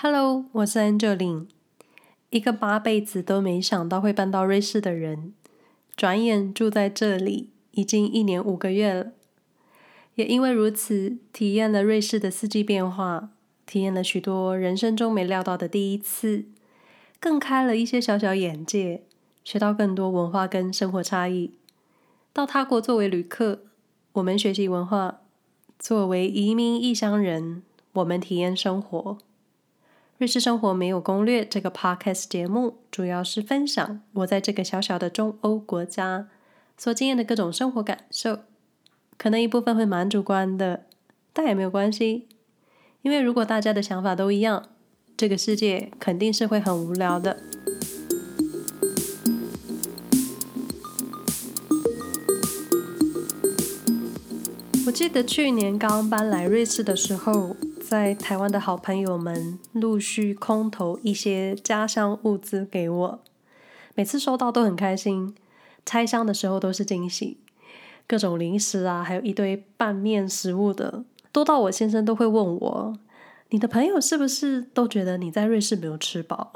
Hello，我是 Angeline，一个八辈子都没想到会搬到瑞士的人，转眼住在这里已经一年五个月了。也因为如此，体验了瑞士的四季变化，体验了许多人生中没料到的第一次，更开了一些小小眼界，学到更多文化跟生活差异。到他国作为旅客，我们学习文化；作为移民异乡人，我们体验生活。瑞士生活没有攻略。这个 podcast 节目主要是分享我在这个小小的中欧国家所经验的各种生活感受，可能一部分会蛮主观的，但也没有关系，因为如果大家的想法都一样，这个世界肯定是会很无聊的。我记得去年刚搬来瑞士的时候。在台湾的好朋友们陆续空投一些家乡物资给我，每次收到都很开心。拆箱的时候都是惊喜，各种零食啊，还有一堆拌面食物的，多到我先生都会问我：“你的朋友是不是都觉得你在瑞士没有吃饱？”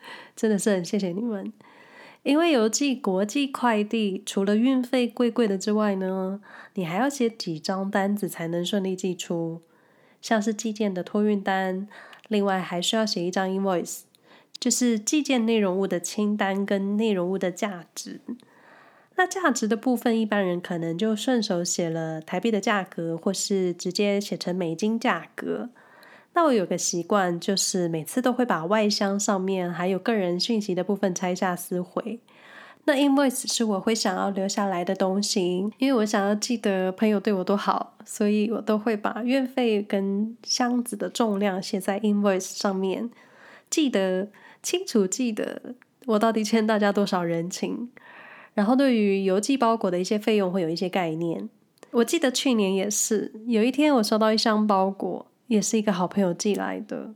真的是很谢谢你们，因为邮寄国际快递，除了运费贵贵的之外呢，你还要写几张单子才能顺利寄出。像是寄件的托运单，另外还需要写一张 invoice，就是寄件内容物的清单跟内容物的价值。那价值的部分，一般人可能就顺手写了台币的价格，或是直接写成美金价格。那我有个习惯，就是每次都会把外箱上面还有个人讯息的部分拆下撕毁。那 invoice 是我会想要留下来的东西，因为我想要记得朋友对我多好，所以我都会把运费跟箱子的重量写在 invoice 上面，记得清楚记得我到底欠大家多少人情。然后对于邮寄包裹的一些费用会有一些概念。我记得去年也是，有一天我收到一箱包裹，也是一个好朋友寄来的，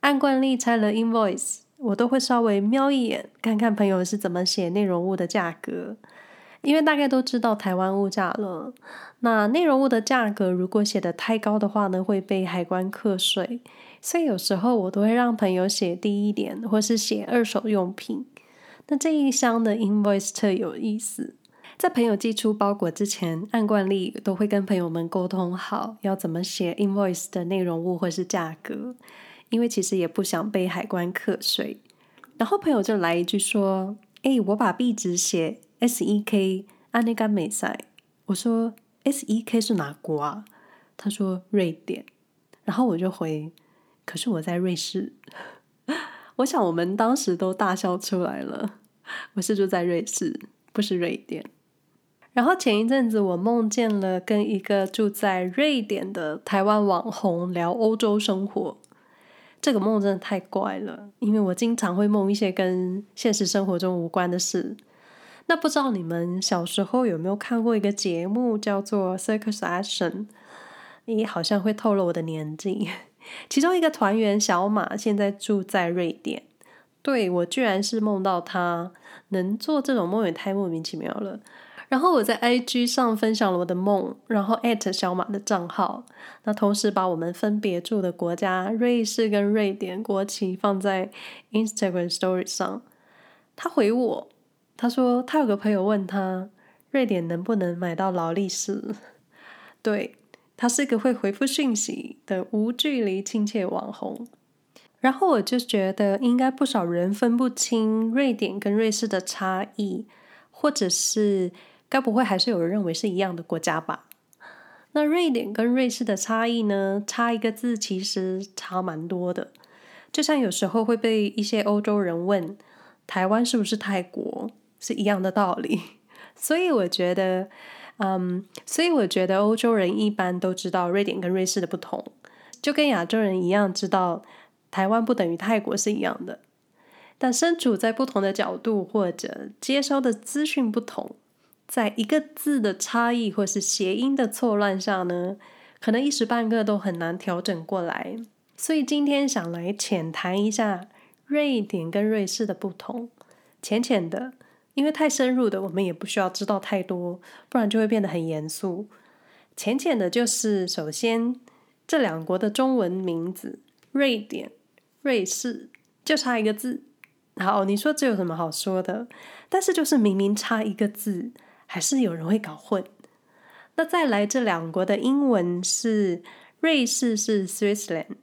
按惯例拆了 invoice。我都会稍微瞄一眼，看看朋友是怎么写内容物的价格，因为大概都知道台湾物价了。那内容物的价格如果写得太高的话呢，会被海关课税，所以有时候我都会让朋友写低一点，或是写二手用品。那这一箱的 invoice 特有意思，在朋友寄出包裹之前，按惯例都会跟朋友们沟通好要怎么写 invoice 的内容物或是价格。因为其实也不想被海关课税，然后朋友就来一句说：“哎，我把壁纸写 S E K，按那个美赛。”我说：“S E K 是哪国啊？”他说：“瑞典。”然后我就回：“可是我在瑞士。”我想我们当时都大笑出来了。我是住在瑞士，不是瑞典。然后前一阵子我梦见了跟一个住在瑞典的台湾网红聊欧洲生活。这个梦真的太怪了，因为我经常会梦一些跟现实生活中无关的事。那不知道你们小时候有没有看过一个节目叫做《Circus Action》？你好像会透露我的年纪。其中一个团员小马现在住在瑞典，对，我居然是梦到他，能做这种梦也太莫名其妙了。然后我在 IG 上分享了我的梦，然后艾特小马的账号，那同时把我们分别住的国家瑞士跟瑞典国旗放在 Instagram Story 上。他回我，他说他有个朋友问他瑞典能不能买到劳力士。对，他是一个会回复讯息的无距离亲切网红。然后我就觉得应该不少人分不清瑞典跟瑞士的差异，或者是。该不会还是有人认为是一样的国家吧？那瑞典跟瑞士的差异呢？差一个字其实差蛮多的。就像有时候会被一些欧洲人问台湾是不是泰国，是一样的道理。所以我觉得，嗯，所以我觉得欧洲人一般都知道瑞典跟瑞士的不同，就跟亚洲人一样知道台湾不等于泰国是一样的。但身处在不同的角度或者接收的资讯不同。在一个字的差异或是谐音的错乱下呢，可能一时半刻都很难调整过来。所以今天想来浅谈一下瑞典跟瑞士的不同，浅浅的，因为太深入的我们也不需要知道太多，不然就会变得很严肃。浅浅的就是，首先这两国的中文名字瑞典瑞士，就差一个字。好，你说这有什么好说的？但是就是明明差一个字，还是有人会搞混。那再来，这两国的英文是瑞士是 Switzerland，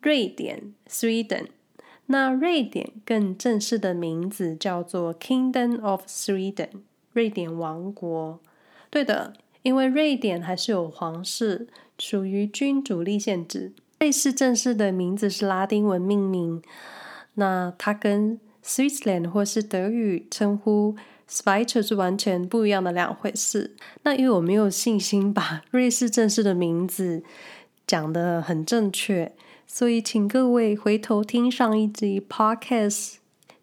瑞典 Sweden。那瑞典更正式的名字叫做 Kingdom of Sweden，瑞典王国。对的，因为瑞典还是有皇室，属于君主立宪制。瑞士正式的名字是拉丁文命名。那它跟 Switzerland 或是德语称呼 Schweiz 是完全不一样的两回事。那因为我没有信心把 瑞士正式的名字讲得很正确，所以请各位回头听上一集 Podcast，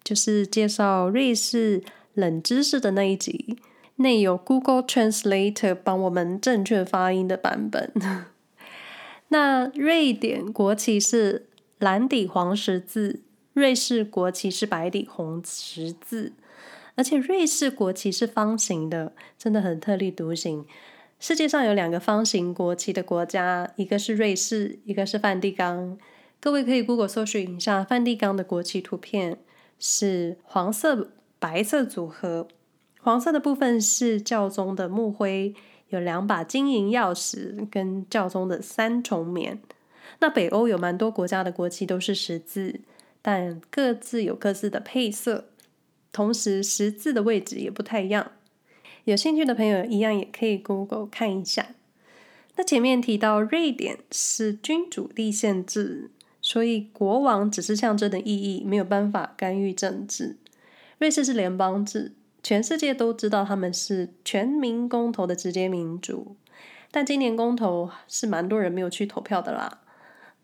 就是介绍瑞士冷知识的那一集，内有 Google Translator 帮我们正确发音的版本。那瑞典国旗是蓝底黄十字。瑞士国旗是白底红十字，而且瑞士国旗是方形的，真的很特立独行。世界上有两个方形国旗的国家，一个是瑞士，一个是梵蒂冈。各位可以 Google 搜寻一下梵蒂冈的国旗图片，是黄色白色组合，黄色的部分是教宗的木徽，有两把金银钥匙跟教宗的三重冕。那北欧有蛮多国家的国旗都是十字。但各自有各自的配色，同时十字的位置也不太一样。有兴趣的朋友一样也可以 Google 看一下。那前面提到瑞典是君主立宪制，所以国王只是象征的意义，没有办法干预政治。瑞士是联邦制，全世界都知道他们是全民公投的直接民主。但今年公投是蛮多人没有去投票的啦。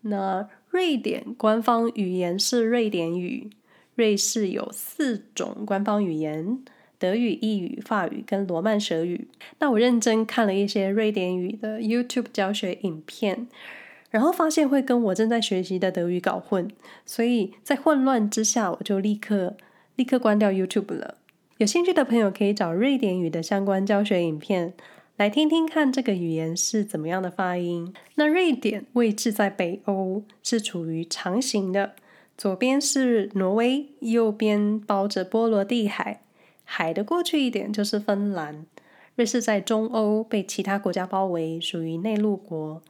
那瑞典官方语言是瑞典语。瑞士有四种官方语言：德语、意语、法语跟罗曼舍语。那我认真看了一些瑞典语的 YouTube 教学影片，然后发现会跟我正在学习的德语搞混，所以在混乱之下，我就立刻立刻关掉 YouTube 了。有兴趣的朋友可以找瑞典语的相关教学影片。来听听看这个语言是怎么样的发音。那瑞典位置在北欧，是处于长形的，左边是挪威，右边包着波罗的海，海的过去一点就是芬兰。瑞士在中欧，被其他国家包围，属于内陆国。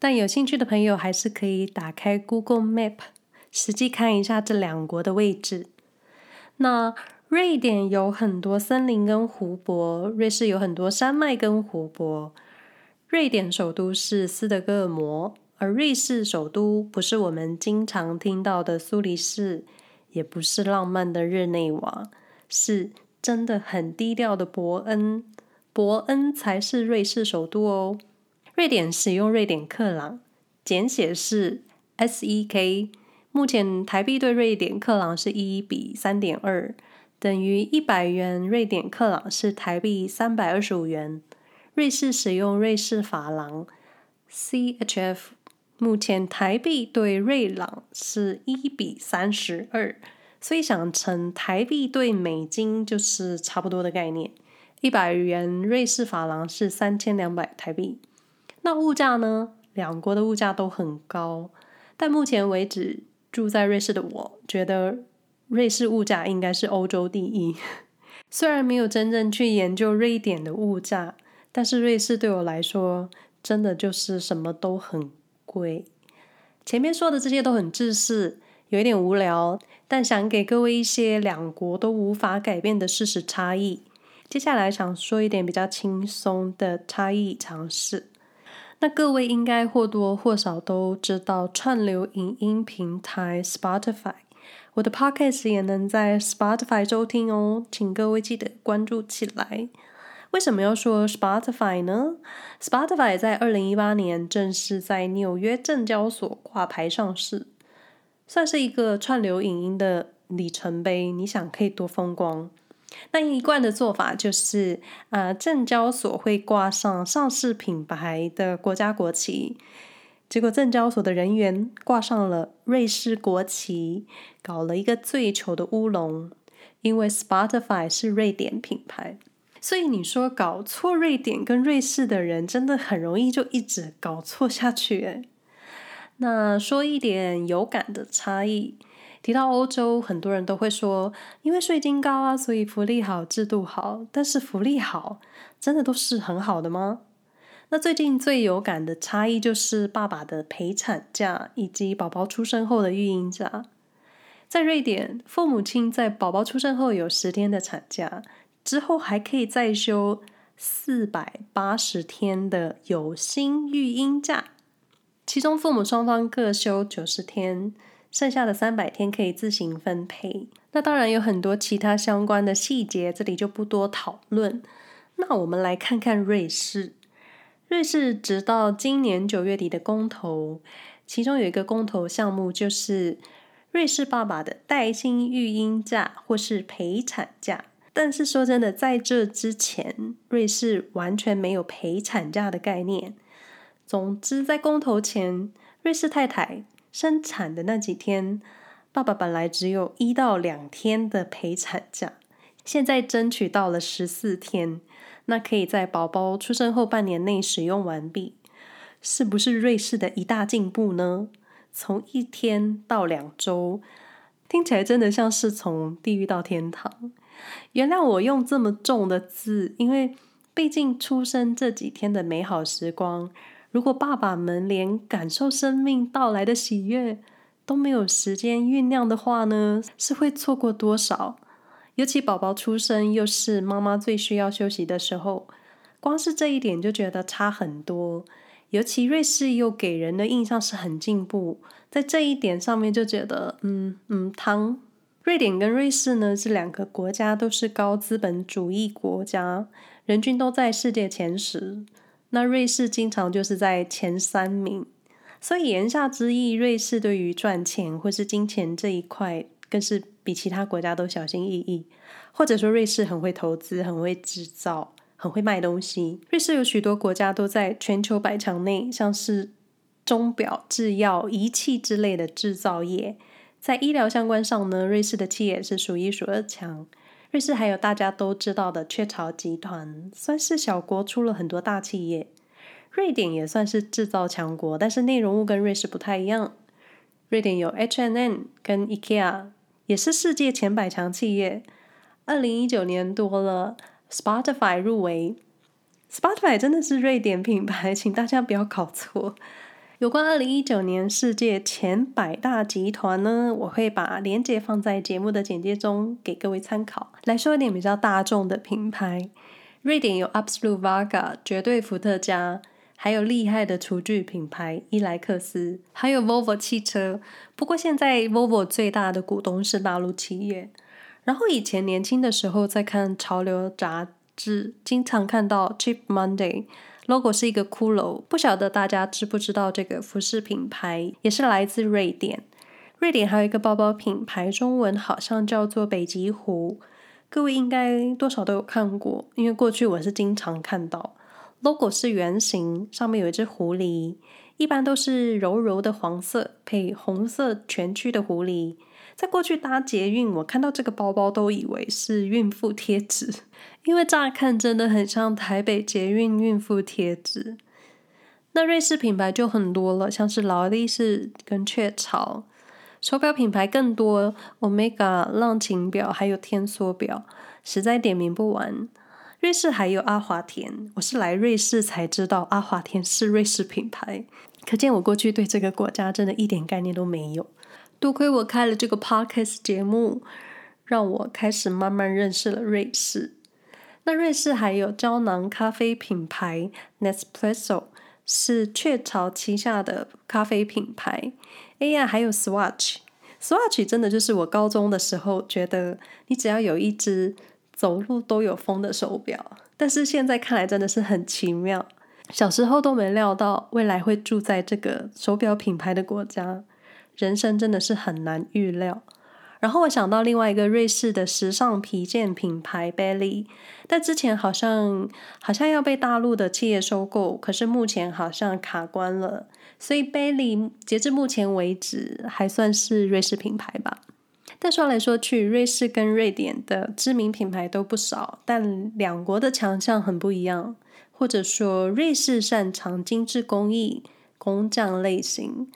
但有兴趣的朋友还是可以打开 Google Map，实际看一下这两国的位置。那瑞典有很多森林跟湖泊，瑞士有很多山脉跟湖泊。瑞典首都是斯德哥尔摩，而瑞士首都不是我们经常听到的苏黎世，也不是浪漫的日内瓦，是真的很低调的伯恩。伯恩才是瑞士首都哦。瑞典使用瑞典克朗，简写是 SEK。目前台币对瑞典克朗是一比三点二。等于一百元瑞典克朗是台币三百二十五元。瑞士使用瑞士法郎 CHF，目前台币对瑞郎是一比三十二，所以想成台币兑美金就是差不多的概念。一百元瑞士法郎是三千两百台币。那物价呢？两国的物价都很高，但目前为止住在瑞士的我觉得。瑞士物价应该是欧洲第一，虽然没有真正去研究瑞典的物价，但是瑞士对我来说真的就是什么都很贵。前面说的这些都很自私，有一点无聊，但想给各位一些两国都无法改变的事实差异。接下来想说一点比较轻松的差异尝试。那各位应该或多或少都知道串流影音平台 Spotify。我的 podcast 也能在 Spotify 收听哦，请各位记得关注起来。为什么要说 Spotify 呢？Spotify 在二零一八年正式在纽约证交所挂牌上市，算是一个串流影音的里程碑。你想可以多风光？那一贯的做法就是，呃，证交所会挂上上市品牌的国家国旗。结果证交所的人员挂上了瑞士国旗，搞了一个最糗的乌龙。因为 Spotify 是瑞典品牌，所以你说搞错瑞典跟瑞士的人真的很容易就一直搞错下去。诶，那说一点有感的差异，提到欧洲，很多人都会说，因为税金高啊，所以福利好，制度好。但是福利好，真的都是很好的吗？那最近最有感的差异就是爸爸的陪产假以及宝宝出生后的育婴假。在瑞典，父母亲在宝宝出生后有十天的产假，之后还可以再休四百八十天的有薪育婴假。其中父母双方各休九十天，剩下的三百天可以自行分配。那当然有很多其他相关的细节，这里就不多讨论。那我们来看看瑞士。瑞士直到今年九月底的公投，其中有一个公投项目就是瑞士爸爸的带薪育婴假或是陪产假。但是说真的，在这之前，瑞士完全没有陪产假的概念。总之，在公投前，瑞士太太生产的那几天，爸爸本来只有一到两天的陪产假，现在争取到了十四天，那可以在宝宝出生后半年内使用完毕，是不是瑞士的一大进步呢？从一天到两周，听起来真的像是从地狱到天堂。原谅我用这么重的字，因为毕竟出生这几天的美好时光。如果爸爸们连感受生命到来的喜悦都没有时间酝酿的话呢，是会错过多少？尤其宝宝出生又是妈妈最需要休息的时候，光是这一点就觉得差很多。尤其瑞士又给人的印象是很进步，在这一点上面就觉得，嗯嗯，汤。瑞典跟瑞士呢，这两个国家都是高资本主义国家，人均都在世界前十。那瑞士经常就是在前三名，所以言下之意，瑞士对于赚钱或是金钱这一块，更是比其他国家都小心翼翼。或者说，瑞士很会投资，很会制造，很会卖东西。瑞士有许多国家都在全球百强内，像是钟表、制药、仪器之类的制造业。在医疗相关上呢，瑞士的企业是数一数二强。瑞士还有大家都知道的雀巢集团，算是小国出了很多大企业。瑞典也算是制造强国，但是内容物跟瑞士不太一样。瑞典有 H&M 跟 IKEA，也是世界前百强企业。二零一九年多了，Spotify 入围。Spotify 真的是瑞典品牌，请大家不要搞错。有关二零一九年世界前百大集团呢，我会把链接放在节目的简介中，给各位参考。来说一点比较大众的品牌，瑞典有 Absolut Vodka 绝对伏特加，还有厉害的厨具品牌伊莱克斯，还有 Volvo 汽车。不过现在 Volvo 最大的股东是大陆企业。然后以前年轻的时候在看潮流杂志，经常看到 Cheap Monday。Logo 是一个骷髅，不晓得大家知不知道这个服饰品牌也是来自瑞典。瑞典还有一个包包品牌，中文好像叫做北极狐，各位应该多少都有看过，因为过去我是经常看到。logo 是圆形，上面有一只狐狸，一般都是柔柔的黄色配红色蜷曲的狐狸。在过去搭捷运，我看到这个包包都以为是孕妇贴纸，因为乍看真的很像台北捷运孕妇贴纸。那瑞士品牌就很多了，像是劳力士跟雀巢。手表品牌更多，Omega、浪琴表还有天梭表，实在点名不完。瑞士还有阿华田，我是来瑞士才知道阿华田是瑞士品牌，可见我过去对这个国家真的一点概念都没有。多亏我开了这个 podcast 节目，让我开始慢慢认识了瑞士。那瑞士还有胶囊咖啡品牌 Nespresso，是雀巢旗下的咖啡品牌。哎呀，还有 Swatch，Swatch 真的就是我高中的时候觉得，你只要有一只走路都有风的手表。但是现在看来真的是很奇妙，小时候都没料到未来会住在这个手表品牌的国家。人生真的是很难预料。然后我想到另外一个瑞士的时尚皮件品牌 Bally，但之前好像好像要被大陆的企业收购，可是目前好像卡关了。所以 Bally 截至目前为止还算是瑞士品牌吧。但说来说去，瑞士跟瑞典的知名品牌都不少，但两国的强项很不一样。或者说，瑞士擅长精致工艺、工匠类型。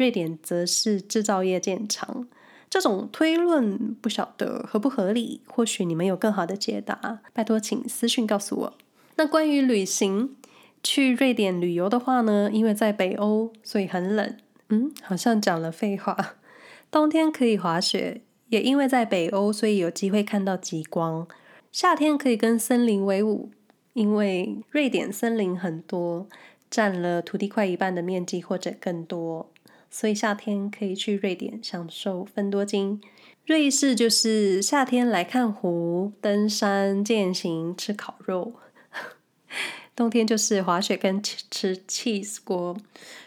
瑞典则是制造业见长。这种推论不晓得合不合理，或许你们有更好的解答，拜托请私讯告诉我。那关于旅行，去瑞典旅游的话呢，因为在北欧，所以很冷。嗯，好像讲了废话。冬天可以滑雪，也因为在北欧，所以有机会看到极光。夏天可以跟森林为伍，因为瑞典森林很多，占了土地快一半的面积或者更多。所以夏天可以去瑞典享受芬多精。瑞士就是夏天来看湖、登山、健行、吃烤肉；冬天就是滑雪跟吃 cheese 锅。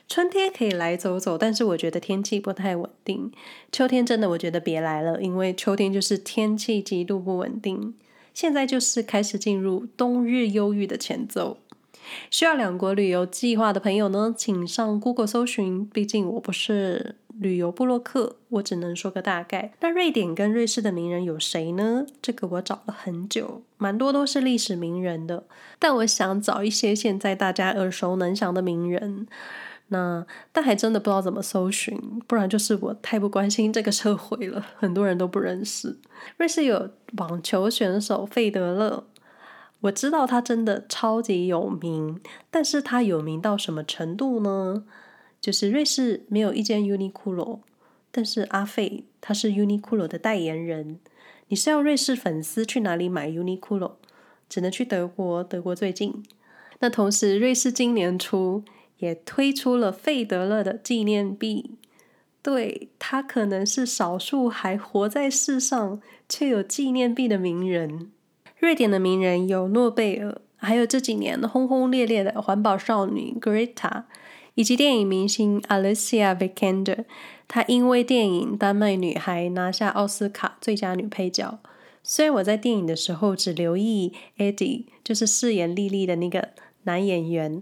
春天可以来走走，但是我觉得天气不太稳定。秋天真的我觉得别来了，因为秋天就是天气极度不稳定。现在就是开始进入冬日忧郁的前奏。需要两国旅游计划的朋友呢，请上 Google 搜寻。毕竟我不是旅游部落客，我只能说个大概。那瑞典跟瑞士的名人有谁呢？这个我找了很久，蛮多都是历史名人的。但我想找一些现在大家耳熟能详的名人。那但还真的不知道怎么搜寻，不然就是我太不关心这个社会了，很多人都不认识。瑞士有网球选手费德勒。我知道他真的超级有名，但是他有名到什么程度呢？就是瑞士没有一间 Uniqlo，但是阿费他是 Uniqlo 的代言人。你是要瑞士粉丝去哪里买 Uniqlo？只能去德国，德国最近。那同时，瑞士今年初也推出了费德勒的纪念币，对，他可能是少数还活在世上却有纪念币的名人。瑞典的名人有诺贝尔，还有这几年轰轰烈烈的环保少女 Greta，以及电影明星 Alicia Vikander。她因为电影《丹麦女孩》拿下奥斯卡最佳女配角。虽然我在电影的时候只留意 Eddie，就是饰演莉莉的那个男演员，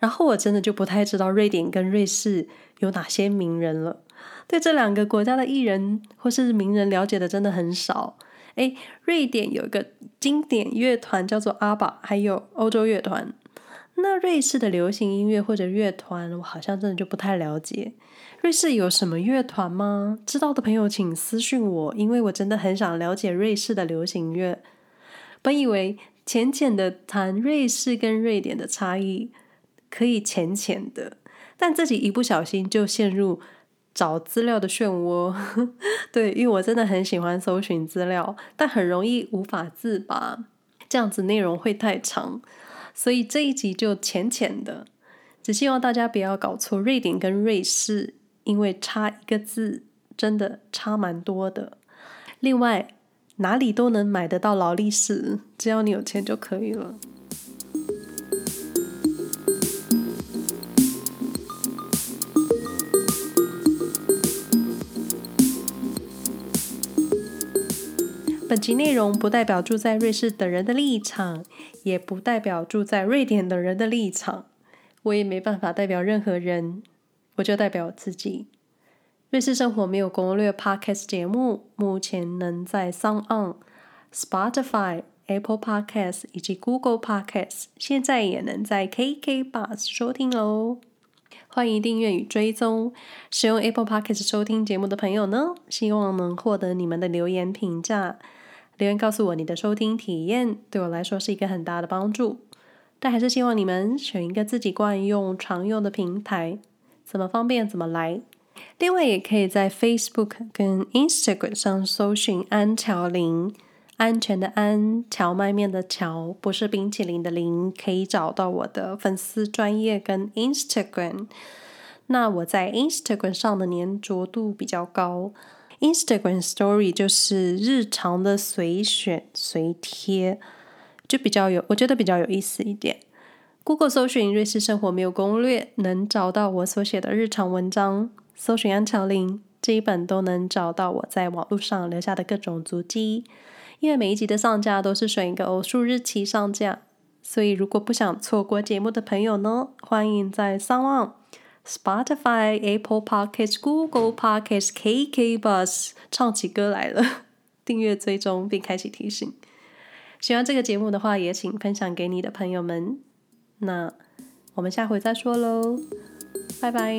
然后我真的就不太知道瑞典跟瑞士有哪些名人了。对这两个国家的艺人或是名人了解的真的很少。诶，瑞典有一个经典乐团叫做阿爸，还有欧洲乐团。那瑞士的流行音乐或者乐团，我好像真的就不太了解。瑞士有什么乐团吗？知道的朋友请私讯我，因为我真的很想了解瑞士的流行乐。本以为浅浅的谈瑞士跟瑞典的差异，可以浅浅的，但自己一不小心就陷入。找资料的漩涡，对，因为我真的很喜欢搜寻资料，但很容易无法自拔，这样子内容会太长，所以这一集就浅浅的，只希望大家不要搞错瑞典跟瑞士，因为差一个字真的差蛮多的。另外，哪里都能买得到劳力士，只要你有钱就可以了。本集内容不代表住在瑞士的人的立场，也不代表住在瑞典的人的立场。我也没办法代表任何人，我就代表我自己。瑞士生活没有攻略 Podcast 节目，目前能在 SoundOn、Spotify、Apple Podcasts 以及 Google Podcasts，现在也能在 KK Bus 收听喽。欢迎订阅与追踪。使用 Apple Podcast 收听节目的朋友呢，希望能获得你们的留言评价。留言告诉我你的收听体验，对我来说是一个很大的帮助。但还是希望你们选一个自己惯用、常用的平台，怎么方便怎么来。另外，也可以在 Facebook 跟 Instagram 上搜寻安乔林，安全的安，荞麦面的荞，不是冰淇淋的淋，可以找到我的粉丝专业跟 Instagram。那我在 Instagram 上的粘着度比较高。Instagram Story 就是日常的随选随贴，就比较有，我觉得比较有意思一点。Google 搜寻瑞士生活没有攻略，能找到我所写的日常文章。搜寻安乔林，这一本都能找到我在网络上留下的各种足迹。因为每一集的上架都是选一个偶数日期上架，所以如果不想错过节目的朋友呢，欢迎在 SoundOn Spotify、Apple Podcasts、Google Podcasts、KK Bus 唱起歌来了，订阅追踪并开启提醒。喜欢这个节目的话，也请分享给你的朋友们。那我们下回再说喽，拜拜。